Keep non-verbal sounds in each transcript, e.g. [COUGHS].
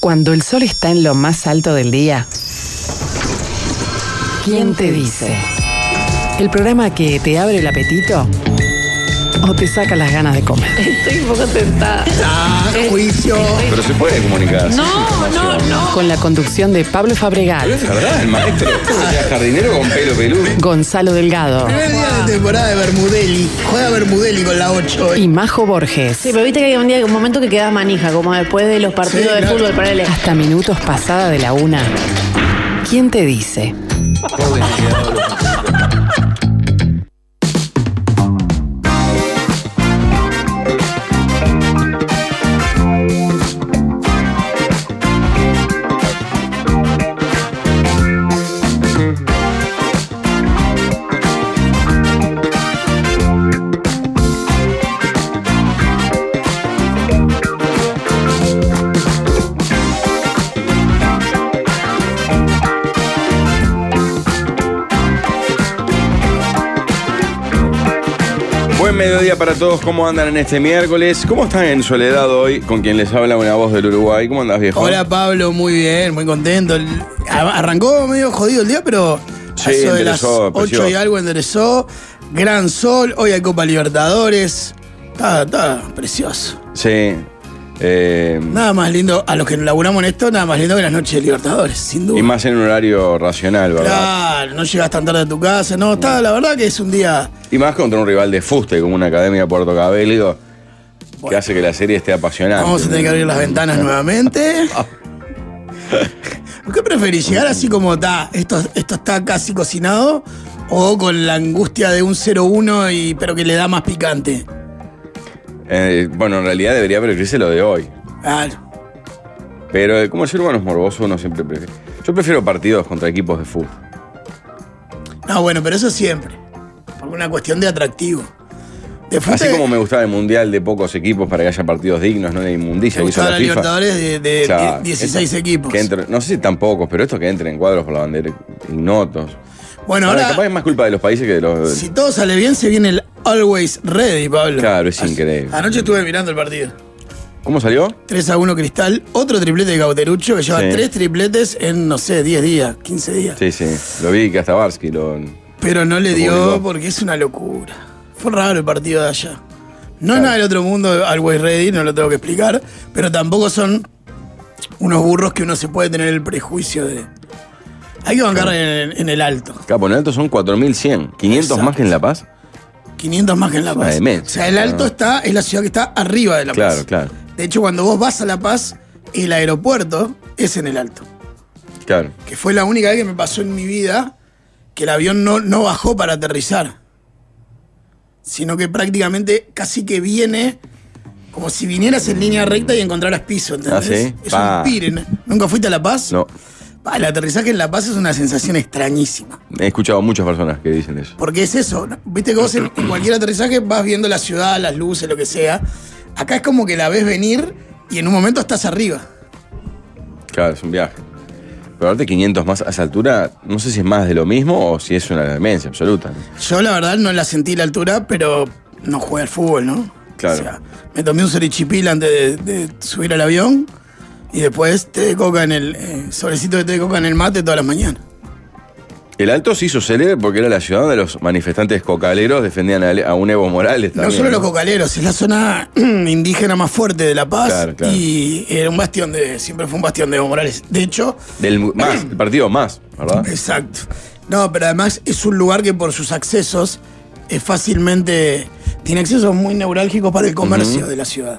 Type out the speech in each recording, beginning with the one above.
Cuando el sol está en lo más alto del día, ¿quién te dice? El programa que te abre el apetito o te saca las ganas de comer. Estoy un poco tentada. Ah, juicio. Pero se puede comunicar. No, no, no. Con la conducción de Pablo Fabregat, Pero es verdad, el maestro. Era jardinero con pelo peludo. Gonzalo Delgado Primer día de temporada de Bermudelli. Juega Bermudelli con la 8. y Majo Borges. Sí, pero viste que hay un día, un momento que queda manija, como después de los partidos Sí, de claro. fútbol para él. Hasta minutos pasada de la una. ¿Quién te dice? Para todos. ¿Cómo andan en este miércoles? ¿Cómo están en soledad hoy? Con quien les habla una voz del Uruguay. ¿Cómo andas, viejo? Hola Pablo, muy bien, muy contento. Arrancó medio jodido el día, pero Sí, eso de las enderezó, 8 y algo enderezó. Gran sol, hoy hay Copa Libertadores. Está, está precioso. Sí. Eh, Nada más lindo, a los que laburamos en esto, nada más lindo que las noches de Libertadores, sin duda. y más en un horario racional, ¿verdad? Claro, no llegas tan tarde a tu casa, no, está, la verdad que es un día. Y más contra un rival de fuste como una academia de Puerto Cabello que hace que la serie esté apasionante. Vamos a tener que abrir las ventanas nuevamente. [LAUGHS] ¿Qué preferís? ¿Llegar así como está? Esto, esto está casi cocinado. ¿O con la angustia de un 0-1 y pero que le da más picante? Eh, bueno, en realidad debería preferirse lo de hoy. Claro. Pero eh, como el ser humano es morboso, uno siempre prefiere. Yo prefiero partidos contra equipos de fútbol. No, bueno, pero eso siempre. Por una cuestión de atractivo. De fútbol, Así como me gustaba el mundial de pocos equipos para que haya partidos dignos, no de inmundicia me gustaba la FIFA. Libertadores de, de Claro, 16 esto- equipos. que no sé si tan pocos, pero esto que entren en cuadros por la bandera ignotos. Bueno, Ahora, ahora, capaz es más culpa de los países que de los. si todo sale bien, se viene el Always Ready, Pablo. Claro, es increíble. Anoche estuve mirando el partido. ¿Cómo salió? 3 a 1 Cristal, otro triplete de Cauterucho que lleva Sí. tres tripletes en, no sé, 10 días, 15 días. Sí, sí. Lo vi que hasta Barsky lo. Pero no le dio publicó. porque es una locura. Fue raro el partido de allá. No es nada del otro mundo, Always Ready, no lo tengo que explicar, pero tampoco son unos burros que uno se puede tener el prejuicio de. Hay que bancar en, en el alto. Capo, en el alto son 4100. 500 Exacto. más que en La Paz. 500 más que en La Paz. demencia. O sea, el alto está, es la ciudad que está arriba de La Claro, Paz. claro. De hecho, cuando vos vas a La Paz, el aeropuerto es en el alto. Claro. que fue la única vez que me pasó en mi vida que el avión no, no bajó para aterrizar, sino que prácticamente casi que viene como si vinieras en línea recta y encontraras piso, ¿entendés? Ah, ¿sí? Es Pa. un pire. ¿Nunca fuiste a La Paz? No. Pa, el aterrizaje en La Paz es una sensación extrañísima. He escuchado muchas personas que dicen eso. Porque es eso, ¿no? viste que vos en, cualquier aterrizaje vas viendo la ciudad, las luces, lo que sea. Acá es como que la ves venir y en un momento estás arriba. Claro, es un viaje. Pero ahorita 500 más a esa altura, no sé si es más de lo mismo o si es una demencia absoluta. ¿no? Yo la verdad no la sentí la altura, pero no jugué al fútbol, ¿no? Claro. O sea, me tomé un serichipil antes de, de subir al avión y después té de coca en el eh, sobrecito de té de coca en el mate todas las mañanas. El Alto se hizo célebre porque era la ciudad donde los manifestantes cocaleros defendían a, a un Evo Morales. No también, solo los cocaleros, es la zona [CLEARS THROAT] indígena más fuerte de La Paz Claro, claro. y era un bastión de, siempre fue un bastión de Evo Morales. De hecho, Del más, [CLEARS THROAT] el partido más, ¿verdad? Exacto. No, pero además es un lugar que por sus accesos es fácilmente. tiene accesos muy neurálgicos para el comercio de la ciudad.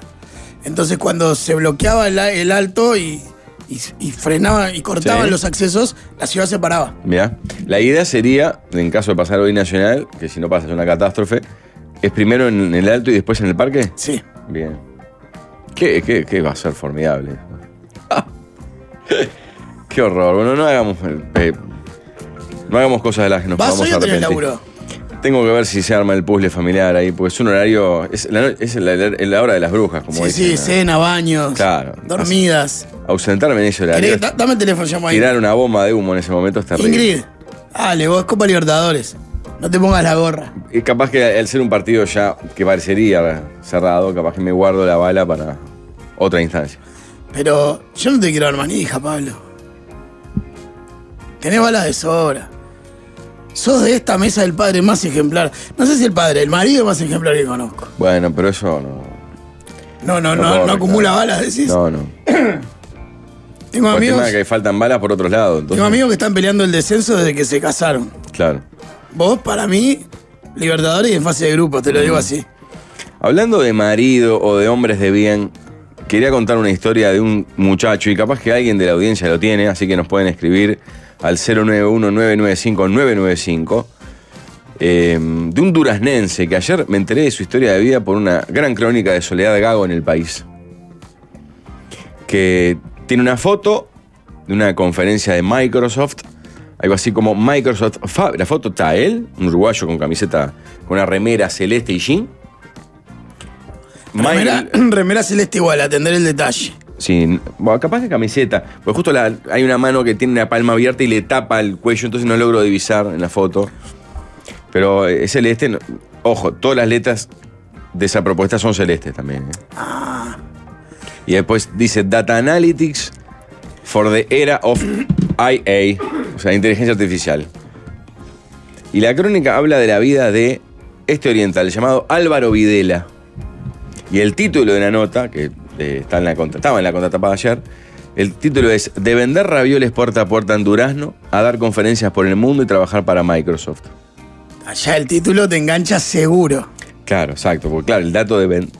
Entonces, cuando se bloqueaba el, el alto y, y, y frenaba y cortaban Sí. los accesos, la ciudad se paraba. Mira, la idea sería, en caso de pasar hoy nacional, que si no pasa es una catástrofe, es primero en el Alto y después en el parque. Sí. Bien. ¿Qué, qué, qué va a ser formidable? [LAUGHS] qué horror. Bueno, no hagamos. eh, no hagamos cosas de las que nos ¿Vas vamos hoy a o tenés arrepentir. laburo? Tengo que ver si se arma el puzzle familiar ahí, porque es un horario. Es la, es hora de las brujas, como Sí, dicen. sí, ¿no? cena, baños, Claro. dormidas. Ausentarme en ese horario. ¿Querés- da- dame el teléfono, llamo ahí. Tirar una bomba de humo en ese momento es terrible. Ingrid, dale, vos, Copa Libertadores. No te pongas la gorra. Y capaz que al ser un partido ya que parecería cerrado, capaz que me guardo la bala para otra instancia. Pero yo no te quiero dar manija, Pablo. Tenés balas de sobra. Sos de esta mesa el padre más ejemplar. No sé si el padre, el marido más ejemplar que conozco. Bueno, pero eso no. No, no, No no, acumula balas, decís. No, no. [CLEARS THROAT] Tengo Por amigos, que faltan balas por otros lados. entonces- tengo amigos que están peleando el descenso desde que se casaron. Claro. Vos, para mí, Libertadores y en fase de grupo, te lo digo así. Hablando de marido o de hombres de bien, quería contar una historia de un muchacho y capaz que alguien de la audiencia lo tiene, así que nos pueden escribir al 091-995-995. eh, de un duraznense que ayer me enteré de su historia de vida por una gran crónica de Soledad Gago en el país. Que tiene una foto de una conferencia de Microsoft, algo así como Microsoft Fab. La foto está él, un uruguayo con camiseta, con una remera celeste y jean. Remera, [CLEARS THROAT] remera celeste igual, atender el detalle. Sí, bueno, capaz que camiseta. Pues justo la- hay una mano que tiene una palma abierta y le tapa el cuello, entonces no logro divisar en la foto. Pero eh, es celeste. no- ojo, todas las letras de esa propuesta son celestes también. ¿eh? Y después dice Data Analytics for the era of IA, o sea, inteligencia artificial. Y la crónica habla de la vida de este oriental llamado Álvaro Videla. Y el título de la nota, que eh, está en la, contra- estaba en la contratapa ayer, el título es De vender ravioles puerta a puerta en Durazno a dar conferencias por el mundo y trabajar para Microsoft. Allá el título te engancha seguro. Claro, exacto, porque claro, el dato de ven-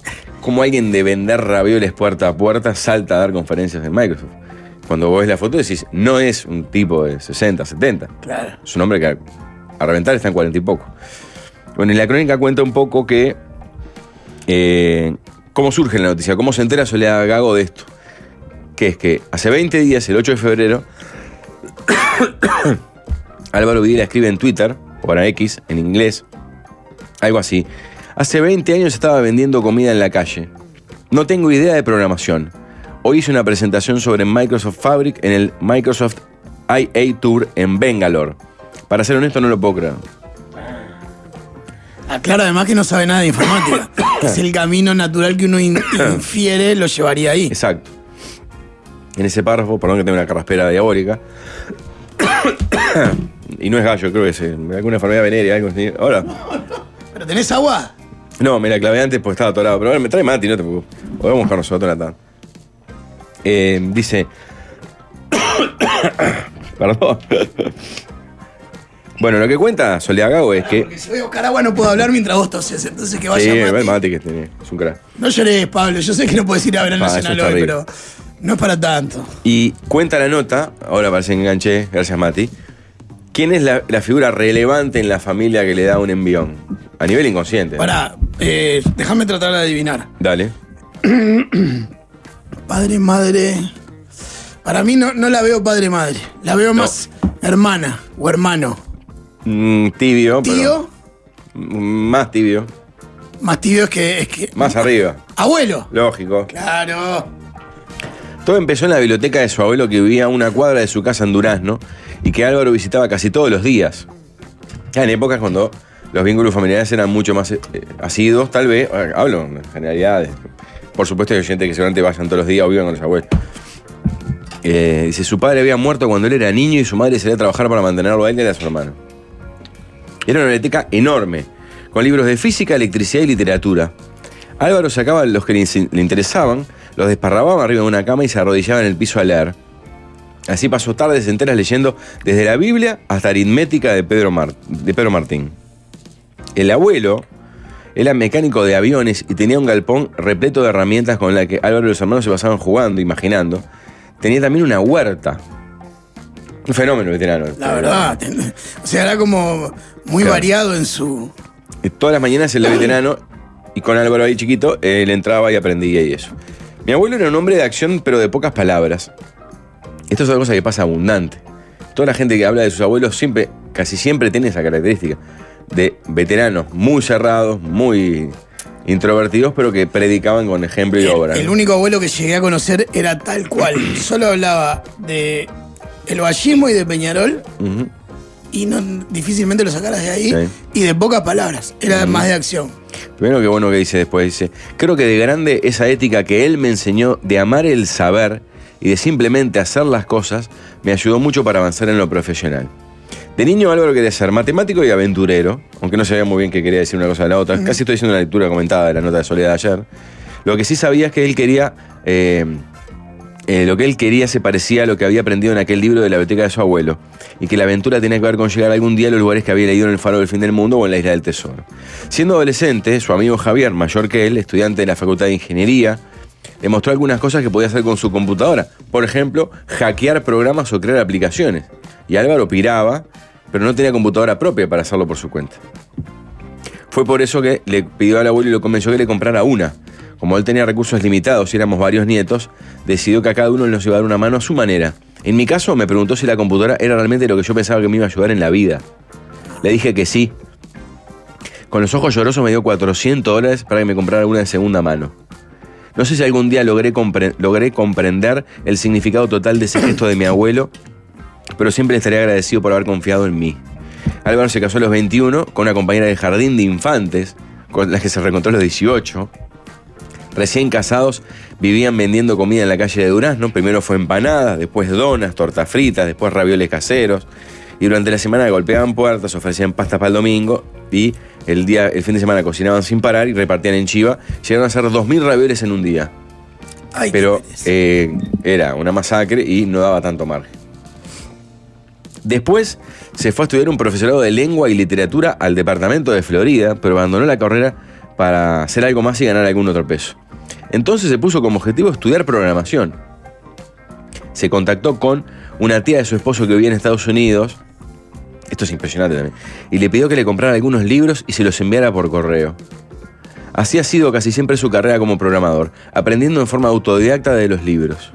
cómo alguien de vender ravioles puerta a puerta salta a dar conferencias en Microsoft. Cuando vos ves la foto decís, no es un tipo de 60, 70. Claro. Es un hombre que a, a reventar está en 40 y poco. Bueno, y la crónica cuenta un poco que. eh, cómo surge la noticia, cómo se entera Soledad Gago de esto. Que es que hace 20 días, el 8 de febrero, [COUGHS] Álvaro Videla escribe en Twitter, o para X, en inglés, algo así. Hace 20 años estaba vendiendo comida en la calle. No tengo idea de programación. Hoy hice una presentación sobre Microsoft Fabric en el Microsoft IA Tour en Bangalore. Para ser honesto, no lo puedo creer. Aclara además que no sabe nada de informática. [COUGHS] es el camino natural que uno in- [COUGHS] infiere, lo llevaría ahí. Exacto. En ese párrafo, perdón que tengo una carraspera diabólica. [COUGHS] y no es gallo, creo que es eh, alguna enfermedad venérea, algo así. Ahora. ¿Pero tenés agua? No, me la clavé antes porque estaba atorado. Pero ahora me trae Mati, no te preocupes. O vamos a buscar nosotros tarde. Eh, dice. Perdón. Bueno, lo que cuenta Soledad Gago es que. Porque si voy a buscar agua no puedo hablar mientras vos toses. Entonces que Sí, vaya el Mati. Mati que tiene, es un crack. No llores, Pablo. Yo sé que no puedes ir a ver al Ah, Nacional hoy, pero no es para tanto. Y cuenta la nota, ahora parece que enganché, gracias Mati. ¿Quién es la, la figura relevante en la familia que le da un envión? A nivel inconsciente. Pará, eh, déjame tratar de adivinar. Dale. [CLEARS THROAT] Padre, madre. Para mí no, no la veo padre, madre. La veo más hermana o hermano. Mm, tibio. Tío, Mm, más tibio. más tibio es que, es que. Más arriba. Abuelo. Lógico. Claro. Todo empezó en la biblioteca de su abuelo que vivía a una cuadra de su casa en Durazno y que Álvaro visitaba casi todos los días. En épocas cuando los vínculos familiares eran mucho más eh, asiduos, tal vez, eh, hablo en generalidades. Por supuesto hay gente que seguramente vayan todos los días o vivan con los abuelos. Eh, dice, su padre había muerto cuando él era niño y su madre salía a trabajar para mantenerlo a él y a su hermano. Era una biblioteca enorme, con libros de física, electricidad y literatura. Álvaro sacaba los que le, in- le interesaban, los desparramaba arriba de una cama y se arrodillaba en el piso a leer. Así pasó tardes enteras leyendo desde la Biblia hasta aritmética de Pedro, Mar- de Pedro Martín. El abuelo era mecánico de aviones y tenía un galpón repleto de herramientas con las que Álvaro y los hermanos se pasaban jugando, imaginando. Tenía también una huerta. Un fenómeno veterano. La verdad. ten- [LAUGHS] O sea, era como muy Claro. variado en su. Y Todas las mañanas el [LAUGHS] veterano, y con Álvaro ahí chiquito, él entraba y aprendía y eso. Mi abuelo era un hombre de acción, pero de pocas palabras. Esto es una cosa que pasa abundante. Toda la gente que habla de sus abuelos siempre, casi siempre tiene esa característica. De veteranos muy cerrados, muy introvertidos, pero que predicaban con ejemplo y obra. El único abuelo que llegué a conocer era tal cual. [CLEARS THROAT] Solo hablaba de el vallismo y de Peñarol y no difícilmente lo sacaras de ahí Sí. y de pocas palabras. Era más de acción. Primero que bueno que dice después, dice, creo que de grande esa ética que él me enseñó de amar el saber y de simplemente hacer las cosas me ayudó mucho para avanzar en lo profesional. De niño Álvaro quería ser matemático y aventurero, aunque no sabía muy bien qué quería decir una cosa de la otra. Casi estoy haciendo una lectura comentada de la nota de Soledad de ayer. Lo que sí sabía es que él quería... eh, eh, lo que él quería se parecía a lo que había aprendido en aquel libro de la biblioteca de su abuelo, y que la aventura tenía que ver con llegar algún día a los lugares que había leído en el Faro del Fin del Mundo o en la Isla del Tesoro. Siendo adolescente, su amigo Javier, mayor que él, estudiante de la Facultad de Ingeniería, le mostró algunas cosas que podía hacer con su computadora. Por ejemplo, hackear programas o crear aplicaciones. Y Álvaro piraba, pero no tenía computadora propia para hacerlo por su cuenta. Fue por eso que le pidió al abuelo y lo convenció que le comprara una. Como él tenía recursos limitados y éramos varios nietos, decidió que a cada uno nos iba a dar una mano a su manera. En mi caso, me preguntó si la computadora era realmente lo que yo pensaba que me iba a ayudar en la vida. Le dije que sí. Con los ojos llorosos me dio 400 dólares para que me comprara una de segunda mano. No sé si algún día logré, logré comprender el significado total de ese gesto de mi abuelo, pero siempre estaré agradecido por haber confiado en mí. Álvaro se casó a los 21 con una compañera de jardín de infantes, con las que se reencontró a los 18. Recién casados, vivían vendiendo comida en la calle de Durazno. Primero fue empanadas, después donas, tortas fritas, después ravioles caseros. Y durante la semana golpeaban puertas, ofrecían pastas para el domingo y el, día, el fin de semana cocinaban sin parar y repartían en Chiva. Llegaron a hacer 2.000 ravioles en un día. Ay, Pero eh, era una masacre y no daba tanto margen. Después se fue a estudiar un profesorado de lengua y literatura al departamento de Florida, pero abandonó la carrera para hacer algo más y ganar algún otro peso. Entonces se puso como objetivo estudiar programación. Se contactó con una tía de su esposo que vivía en Estados Unidos, esto es impresionante también, y le pidió que le comprara algunos libros y se los enviara por correo. Así ha sido casi siempre su carrera como programador, aprendiendo en forma autodidacta de los libros.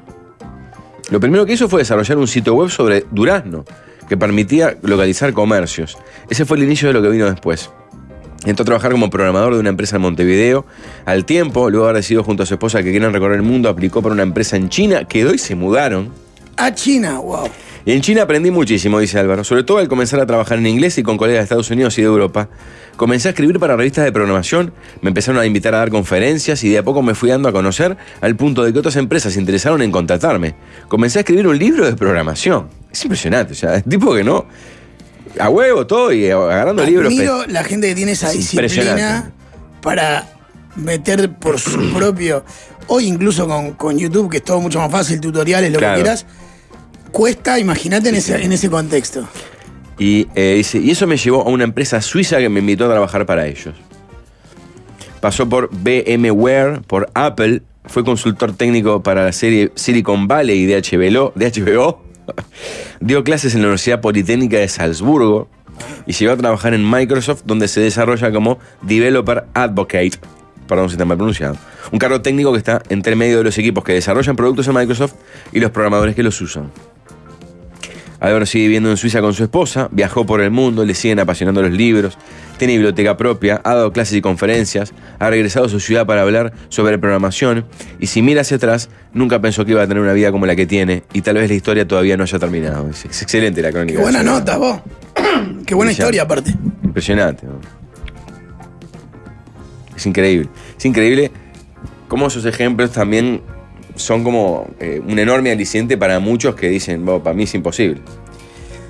Lo primero que hizo fue desarrollar un sitio web sobre Durazno, que permitía localizar comercios. Ese fue el inicio de lo que vino después. Entró a trabajar como programador de una empresa en Montevideo. Al tiempo, luego de haber decidido junto a su esposa que querían recorrer el mundo, aplicó para una empresa en China, quedó y se mudaron. A China, wow. Y en China aprendí muchísimo, dice Álvaro, sobre todo al comenzar a trabajar en inglés y con colegas de Estados Unidos y de Europa. Comencé a escribir para revistas de programación, me empezaron a invitar a dar conferencias y de a poco me fui dando a conocer al punto de que otras empresas se interesaron en contratarme. Comencé a escribir un libro de programación. Es impresionante, o sea, es tipo que no... A huevo todo y agarrando libros. Admiro la gente que tiene esa Es disciplina para meter por su [CLEARS THROAT] propio. Hoy incluso con, con YouTube, que es todo mucho más fácil, tutoriales, lo Claro. que quieras. Cuesta, imagínate en, ese, en ese contexto. Y, eh, dice, y eso me llevó a una empresa suiza que me invitó a trabajar para ellos. Pasó por VMware, por Apple, fue consultor técnico para la serie Silicon Valley de HBO, de HBO. [LAUGHS] Dio clases en la Universidad Politécnica de Salzburgo y llegó a trabajar en Microsoft, donde se desarrolla como Developer Advocate. Perdón si está mal pronunciado. Un cargo técnico que está entre medio de los equipos que desarrollan productos en Microsoft y los programadores que los usan. Álvaro sigue viviendo en Suiza con su esposa, viajó por el mundo, le siguen apasionando los libros, tiene biblioteca propia, ha dado clases y conferencias, ha regresado a su ciudad para hablar sobre programación y si mira hacia atrás, nunca pensó que iba a tener una vida como la que tiene y tal vez la historia todavía no haya terminado. Es, es excelente la crónica. Qué buena nota, vos. [COUGHS] Qué buena historia, aparte. Impresionante. ¿no? Es increíble. Es increíble cómo esos ejemplos también son como eh, un enorme aliciente para muchos que dicen, "Bo, para mí es imposible.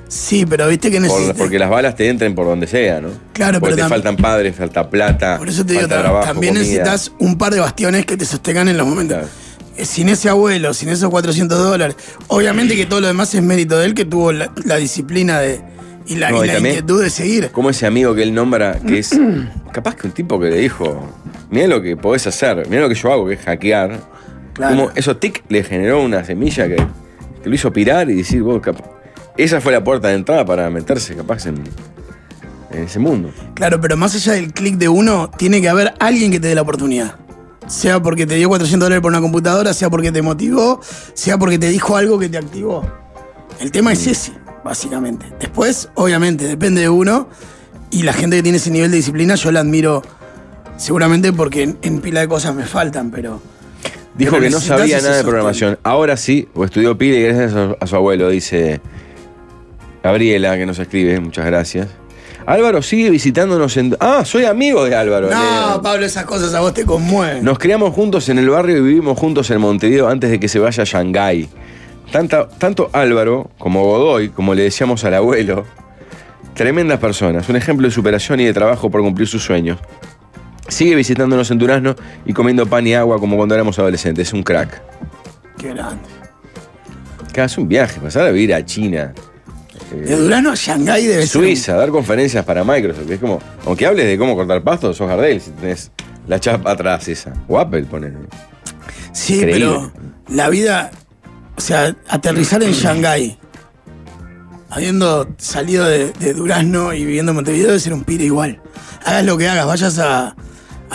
Sí, pero viste que Por- necesitas. porque las balas te entren por donde sea, ¿no? Claro, porque pero te tam- faltan padres, falta plata. Por eso te digo, trabajo, también comida. necesitas un par de bastiones que te sostengan en los momentos. Claro. Eh, Sin ese abuelo, sin esos 400 dólares. Obviamente que todo lo demás es mérito de él, que tuvo la, la disciplina de, y la, No, y y la inquietud de seguir. Como ese amigo que él nombra, que es [CLEARS THROAT] capaz que un tipo que le dijo, mira lo que podés hacer, mira lo que yo hago, que es hackear. Claro. Como eso tic le generó una semilla que, que lo hizo pirar y decir, vos, esa fue la puerta de entrada para meterse capaz en, en ese mundo. Claro, pero más allá del clic de uno, tiene que haber alguien que te dé la oportunidad. Sea porque te dio 400 dólares por una computadora, sea porque te motivó, sea porque te dijo algo que te activó. El tema Mm. es ese, básicamente. Después, obviamente, depende de uno. Y la gente que tiene ese nivel de disciplina, yo la admiro seguramente porque en, en pila de cosas me faltan, pero. Dijo que no sabía nada de programación. Ahora sí, o estudió pile gracias a su, a su abuelo, dice Gabriela, que nos escribe, muchas gracias. Álvaro sigue visitándonos en. Ah, soy amigo de Álvaro. No, Leo. Pablo, esas cosas a vos te conmueven. Nos criamos juntos en el barrio y vivimos juntos en Montevideo antes de que se vaya a Shanghái. Tanta- tanto Álvaro como Godoy, como le decíamos al abuelo, tremendas personas, un ejemplo de superación y de trabajo por cumplir sus sueños. Sigue visitándonos en Durazno y comiendo pan y agua como cuando éramos adolescentes. Es un crack. Qué grande. Que hace un viaje, pasar a vivir a China, De Durano a Shanghái debe ser. Suiza, dar conferencias para Microsoft. Es como, aunque hables de cómo cortar pasto, sos Gardel si tenés la chapa atrás esa. O Apple, poner. Sí, pero la vida. O sea, aterrizar en Shanghái, habiendo salido de, de Durazno y viviendo en Montevideo, debe ser un pire igual. Hagas lo que hagas, vayas a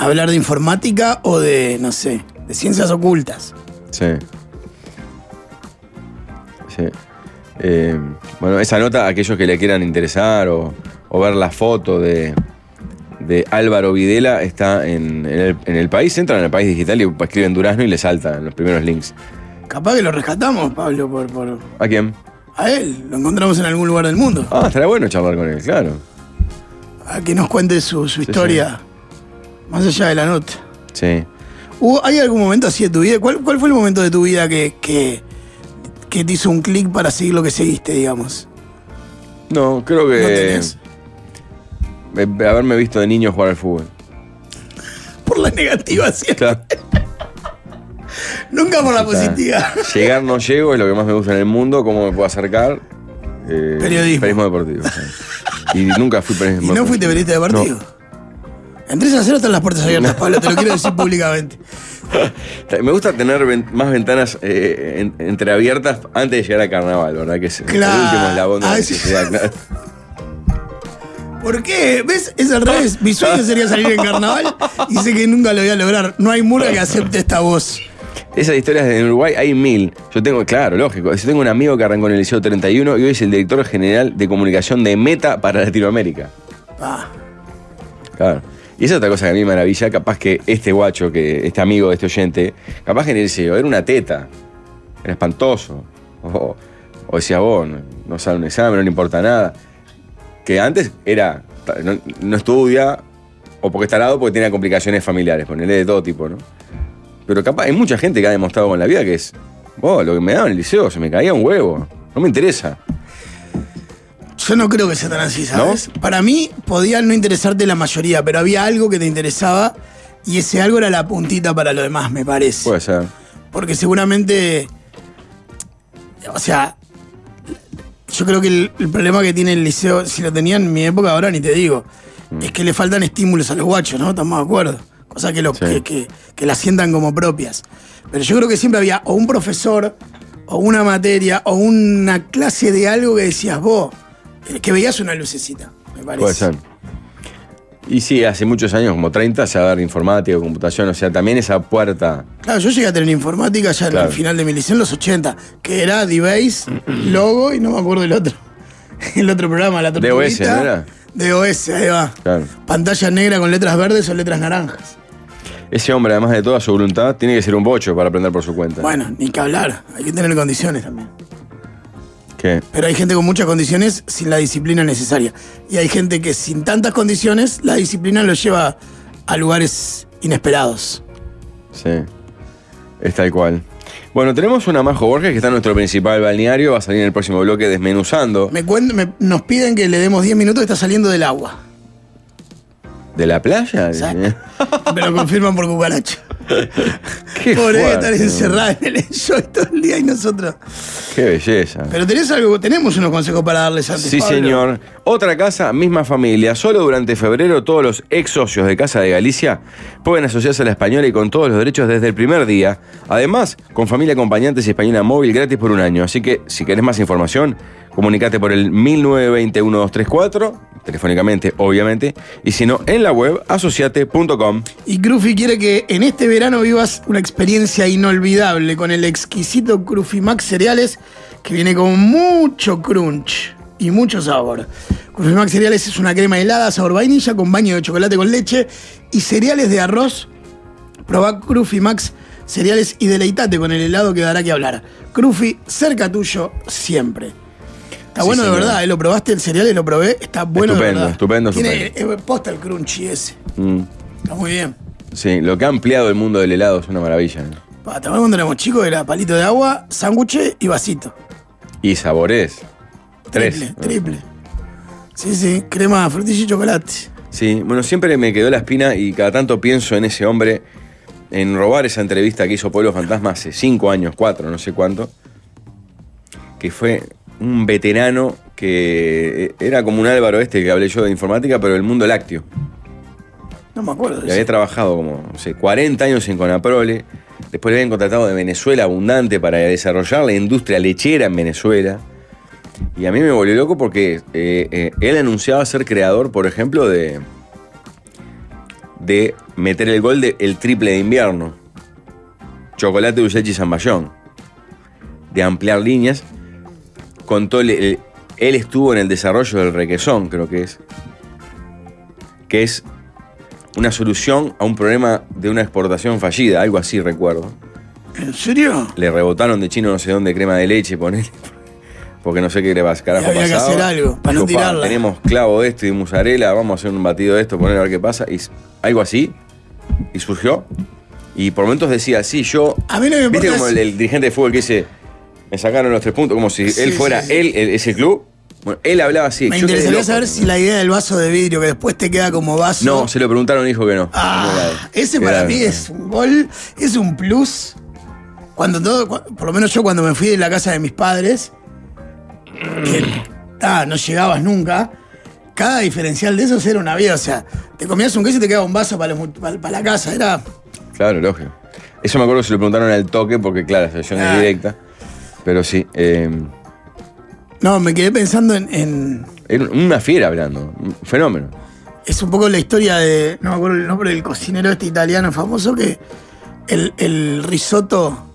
hablar de informática o de, no sé, de ciencias ocultas. Sí. Sí. Eh, bueno, esa nota, aquellos que le quieran interesar o, o ver la foto de, de Álvaro Videla, está en, en el, en el país. Entran en el país digital y escriben Durazno y le saltan los primeros links. Capaz que lo rescatamos, Pablo, por, por. ¿A quién? A él, lo encontramos en algún lugar del mundo. Ah, estaría bueno charlar con él, claro. A que nos cuente su, su historia. Más allá de la nota. Sí. ¿Hubo- ¿Hay algún momento así de tu vida? ¿Cuál, cuál fue el momento de tu vida que, que, que te hizo un clic para seguir lo que seguiste, digamos? No, creo ¿No que. tenés? eh, haberme visto de niño jugar al fútbol. Por la negativa siempre. [LAUGHS] Claro. Nunca por la positiva. Llegar no llego, es lo que más me gusta en el mundo. ¿Cómo me puedo acercar? Eh, Periodismo. deportivo. sí. [LAUGHS] Y nunca fui ¿Y periodismo no fuiste periodista deportivo? En 3 a 0 están las puertas abiertas, Pablo, te lo quiero decir públicamente. [LAUGHS] Me gusta tener más ventanas eh, en- entreabiertas antes de llegar al carnaval, ¿verdad? Que es Claro. el último eslabón de la Ah, sí. claro. [LAUGHS] ¿Por qué? ¿Ves? Es al revés. Mi sueño sería salir en carnaval y sé que nunca lo voy a lograr. No hay murga que acepte esta voz. Esas historias en Uruguay hay mil. Yo tengo, claro, lógico. Yo tengo un amigo que arrancó en el Liceo 31 y hoy es el director general de comunicación de Meta para Latinoamérica. Pa. Claro. Y esa es otra cosa que a mí me maravilla, capaz que este guacho, que este amigo de este oyente, capaz que el liceo era una teta, era espantoso. O, o decía vos, no, no sale un examen, no le importa nada. Que antes era, no, no estudia, o porque está al lado porque tiene complicaciones familiares, ponerle de todo tipo, ¿no? Pero capaz, hay mucha gente que ha demostrado con la vida que es, vos, lo que me daban en el liceo, se me caía un huevo, no me interesa. Yo no creo que sea tan así, ¿sabes? Para mí podía no interesarte la mayoría, pero había algo que te interesaba y ese algo era la puntita para lo demás, me parece. Puede ser. Porque seguramente. O sea. Yo creo que el, el problema que tiene el liceo, si lo tenía en mi época, ahora ni te digo, Mm. es que le faltan estímulos a los guachos, ¿no? Estamos de acuerdo. Cosas que, lo, Sí. que, que, que las sientan como propias. Pero yo creo que siempre había o un profesor, o una materia, o una clase de algo que decías vos, que veías una lucecita, me parece. Puede ser. Y sí, hace muchos años, como 30, saber informática, computación, o sea, también esa puerta. Claro, yo llegué a tener informática ya en Claro. el final de mi liceo en los 80, que era D-Base, [CLEARS THROAT] Logo y no me acuerdo el otro. [LAUGHS] El otro programa, la DOS. ¿no era? DOS, ahí va. Claro. Pantalla negra con letras verdes o letras naranjas. Ese hombre, además de toda su voluntad, tiene que ser un bocho para aprender por su cuenta. Bueno, ni que hablar, hay que tener condiciones también. ¿Qué? Pero hay gente con muchas condiciones sin la disciplina necesaria. Y hay gente que sin tantas condiciones, la disciplina lo lleva a lugares inesperados. Sí. Es tal cual. Bueno, tenemos una Majo Borges que está en nuestro principal balneario. Va a salir en el próximo bloque desmenuzando. Me me- nos piden que le demos 10 minutos, está saliendo del agua. ¿De la playa? [LAUGHS] Me lo confirman por cucaracha. Qué Pobre que estar encerrada en el enjoy todo el día y nosotros. Qué belleza. Pero tenés algo, tenemos unos consejos para darles antes. Sí, Pablo. señor. Otra casa, misma familia. Solo durante febrero todos los ex socios de Casa de Galicia pueden asociarse a la española y con todos los derechos desde el primer día. Además, con familia acompañantes y española móvil gratis por un año. Así que, si querés más información, comunicate por el 1920-1234, telefónicamente, obviamente, y si no, en la web asociate.com. Y Crufi quiere que en este verano vivas una experiencia inolvidable con el exquisito Crufi Max Cereales que viene con mucho crunch y mucho sabor. Crufi Max Cereales es una crema helada sabor vainilla con baño de chocolate con leche y cereales de arroz. Probá Crufi Max Cereales y deleitate con el helado que dará que hablar. Crufi, cerca tuyo siempre. Está Sí, bueno de verdad, ¿eh? lo probaste el cereal y lo probé, está bueno Estupendo, de verdad. estupendo, Tiene estupendo. eh, posta el crunchy ese. Mm. Está muy bien. Sí, lo que ha ampliado el mundo del helado es una maravilla. ¿no? Pa, ¿Te acuerdas cuando éramos chicos? Era palito de agua, sándwich y vasito. Y sabores. Tres. Triple, triple. Sí, sí, crema, frutilla y chocolate. Sí, bueno, siempre me quedó la espina y cada tanto pienso en ese hombre, en robar esa entrevista que hizo Pueblo Fantasma hace cinco años, cuatro, no sé cuánto, que fue un veterano que era como un Álvaro este que hablé yo de informática, pero del mundo lácteo. No me acuerdo de Y había trabajado como, no sé, 40 años en Conaprole. Después le habían contratado de Venezuela Abundante para desarrollar la industria lechera en Venezuela. Y a mí me volvió loco porque eh, eh, él anunciaba ser creador, por ejemplo, de, de meter el gol del el triple de invierno. Chocolate, dulce leche y zamballón. De ampliar líneas. Contó, el- el- él estuvo en el desarrollo del requesón, creo que es. Que es una solución a un problema de una exportación fallida, algo así recuerdo. ¿En serio? Le rebotaron de chino no sé dónde crema de leche, ponele. Porque no sé qué le vas carajo había que hacer algo, para no. Tenemos clavo de esto y mozzarella, vamos a hacer un batido de esto, poner a ver qué pasa. Y algo así. Y surgió. Y por momentos decía, sí, yo. A mí no me ¿Viste importa como es- el, el dirigente de fútbol que dice, me sacaron los tres puntos, como si él fuera él, el- ese club? Bueno, él hablaba así. Me yo quedé interesaría loco. saber si la idea del vaso de vidrio que después te queda como vaso. No, se lo preguntaron dijo que no. Ah, ese para mí es un gol, es un plus. Cuando todo, cu- por lo menos yo cuando me fui de la casa de mis padres, que ah, no llegabas nunca, cada diferencial de esos era una vida. O sea, te comías un queso y te quedaba un vaso para, los mu- para- para la casa. Era. Claro, lógico. Eso me acuerdo que se lo preguntaron al toque, porque claro, la sesión es Ah. directa. Pero sí, eh, No, me quedé pensando en, en- una fiera hablando, un fenómeno. Es un poco la historia de. No me acuerdo el nombre del cocinero este italiano famoso que el, el risotto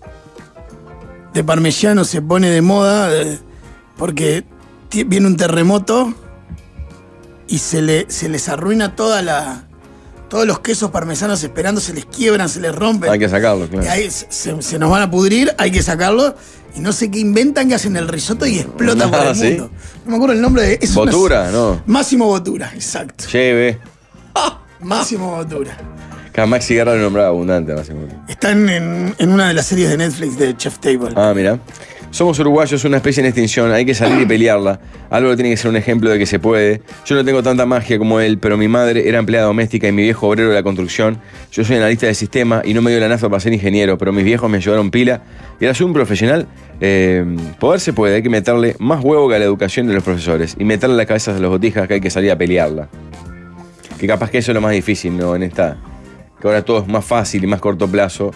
de parmesano se pone de moda eh, porque viene un terremoto y se, le, se les arruina toda la. Todos los quesos parmesanos esperando, se les quiebran, se les rompen. Hay que sacarlo, Y claro. ahí se, nos van a pudrir, hay que sacarlo. Y no sé qué inventan que hacen el risotto y explota [LAUGHS] por Ah, el ¿sí? mundo. No me acuerdo el nombre de. es una- Botura, no. Máximo Botura, exacto. Lleve. [LAUGHS] Máximo Botura. Cada Maxi Guerra lo nombraba abundante, básicamente. Están en, en una de las series de Netflix de Chef Table. Ah, mira. Somos uruguayos, una especie en extinción, hay que salir y [CLEARS THROAT] pelearla. Álvaro tiene que ser un ejemplo de que se puede. Yo no tengo tanta magia como él, pero mi madre era empleada doméstica y mi viejo obrero de la construcción. Yo soy analista de sistema y no me dio la nafa para ser ingeniero, pero mis viejos me llevaron pila. Y ahora soy un profesional. Eh, poder se puede, hay que meterle más huevo que a la educación de los profesores. Y meterle las cabezas a los botijas que hay que salir a pelearla. Que capaz que eso es lo más difícil, ¿no? En esta. Que ahora todo es más fácil y más corto plazo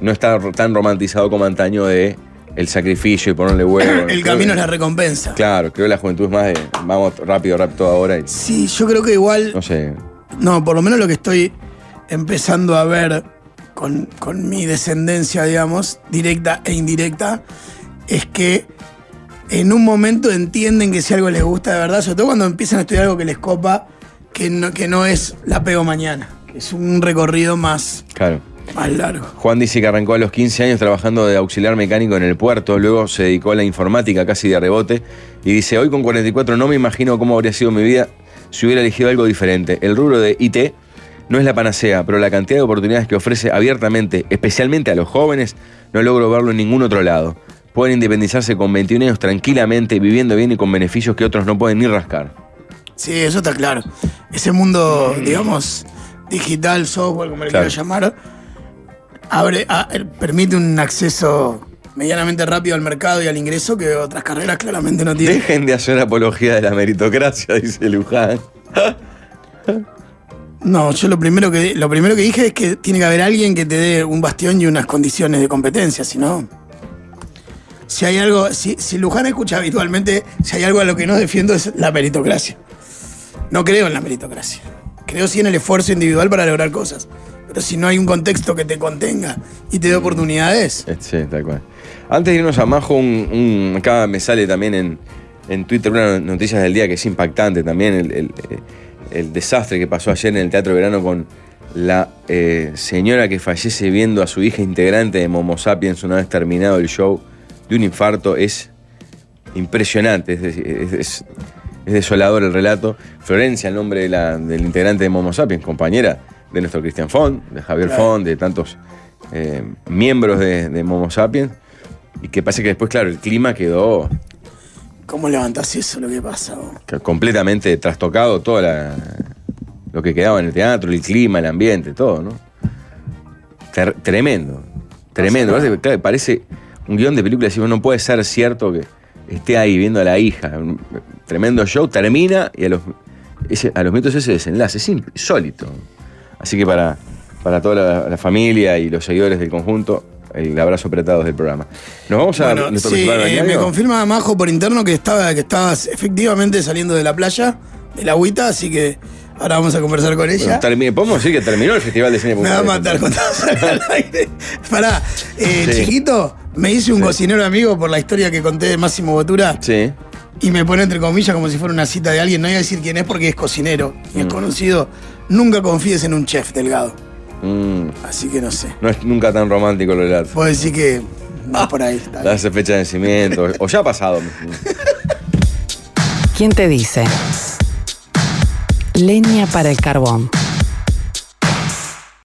no está tan romantizado como antaño de el sacrificio y ponerle huevo. [COUGHS] el camino es la recompensa. Claro, creo que la juventud es más de vamos rápido, rápido ahora y Sí, yo creo que igual. no sé. No, por lo menos lo que estoy empezando a ver con, con mi descendencia, digamos, directa e indirecta, es que en un momento entienden que si algo les gusta de verdad, sobre todo cuando empiezan a estudiar algo que les copa, que no, que no es la pego mañana, que es un recorrido más, Claro. Más largo. Juan dice que arrancó a los 15 años trabajando de auxiliar mecánico en el puerto, luego se dedicó a la informática casi de rebote y dice, hoy con 44 no me imagino cómo habría sido mi vida si hubiera elegido algo diferente. El rubro de IT no es la panacea, pero la cantidad de oportunidades que ofrece abiertamente, especialmente a los jóvenes, no logro verlo en ningún otro lado. Pueden independizarse con 21 años tranquilamente, viviendo bien y con beneficios que otros no pueden ni rascar. Sí, eso está claro. Ese mundo, digamos, digital, software, como le Claro. quiera llamar, abre, a- permite un acceso medianamente rápido al mercado y al ingreso que otras carreras claramente no tienen. Dejen de hacer apología de la meritocracia, [LAUGHS] dice Luján. No, yo lo primero que lo primero que dije es que tiene que haber alguien que te dé un bastión y unas condiciones de competencia, si no. Si hay algo, si, si Luján escucha habitualmente, si hay algo a lo que no defiendo es la meritocracia. No creo en la meritocracia. Creo sí en el esfuerzo individual para lograr cosas. Pero si no hay un contexto que te contenga y te dé oportunidades, Eh, Sí, tal cual. Antes de irnos a Majo, un, un- acá me sale también en, en Twitter una noticia del día que es impactante también, el, el- el desastre que pasó ayer en el Teatro Verano con la eh, señora que fallece viendo a su hija integrante de Momo Sapiens una vez terminado el show de un infarto. Es impresionante, es- es- es desolador el relato. Florencia, el nombre de la- del integrante de Momo Sapiens, compañera de nuestro Cristian Font, de Javier. Font, de tantos eh, miembros de, de Momo Sapiens. Y que pasa que después, claro, el clima quedó ¿Cómo levantás eso lo que pasa? vos? completamente trastocado, todo la- lo que quedaba en el teatro, el clima, el ambiente, todo, ¿no? Ter- tremendo, tremendo. Parece, claro, parece un guion de película, decimos, no puede ser cierto que esté ahí viendo a la hija. Un tremendo show, termina y a los, ese- a los minutos ese desenlace, es insólito. Así que para, para toda la, la familia y los seguidores del conjunto, el abrazo apretado del programa. Nos vamos a Bueno, nuestro sí, eh, me confirma Majo por interno que estaba, que estabas efectivamente saliendo de la playa, de la agüita, así que ahora vamos a conversar con ella. Bueno, podemos decir que terminó el Festival de Cine me va a matar Este. cuando salga al aire. [LAUGHS] Pará, eh, Sí. chiquito, me hice un Sí. cocinero amigo por la historia que conté de Máximo Botura Sí. y me pone entre comillas como si fuera una cita de alguien. No voy a decir quién es porque es cocinero y es Mm. conocido. Nunca confíes en un chef delgado. Mm, Así que no sé. no es nunca tan romántico el relato. Puedo decir que va por ahí. está. Darse fecha de vencimiento. o ya ha pasado. ¿Quién te dice? Leña para el carbón.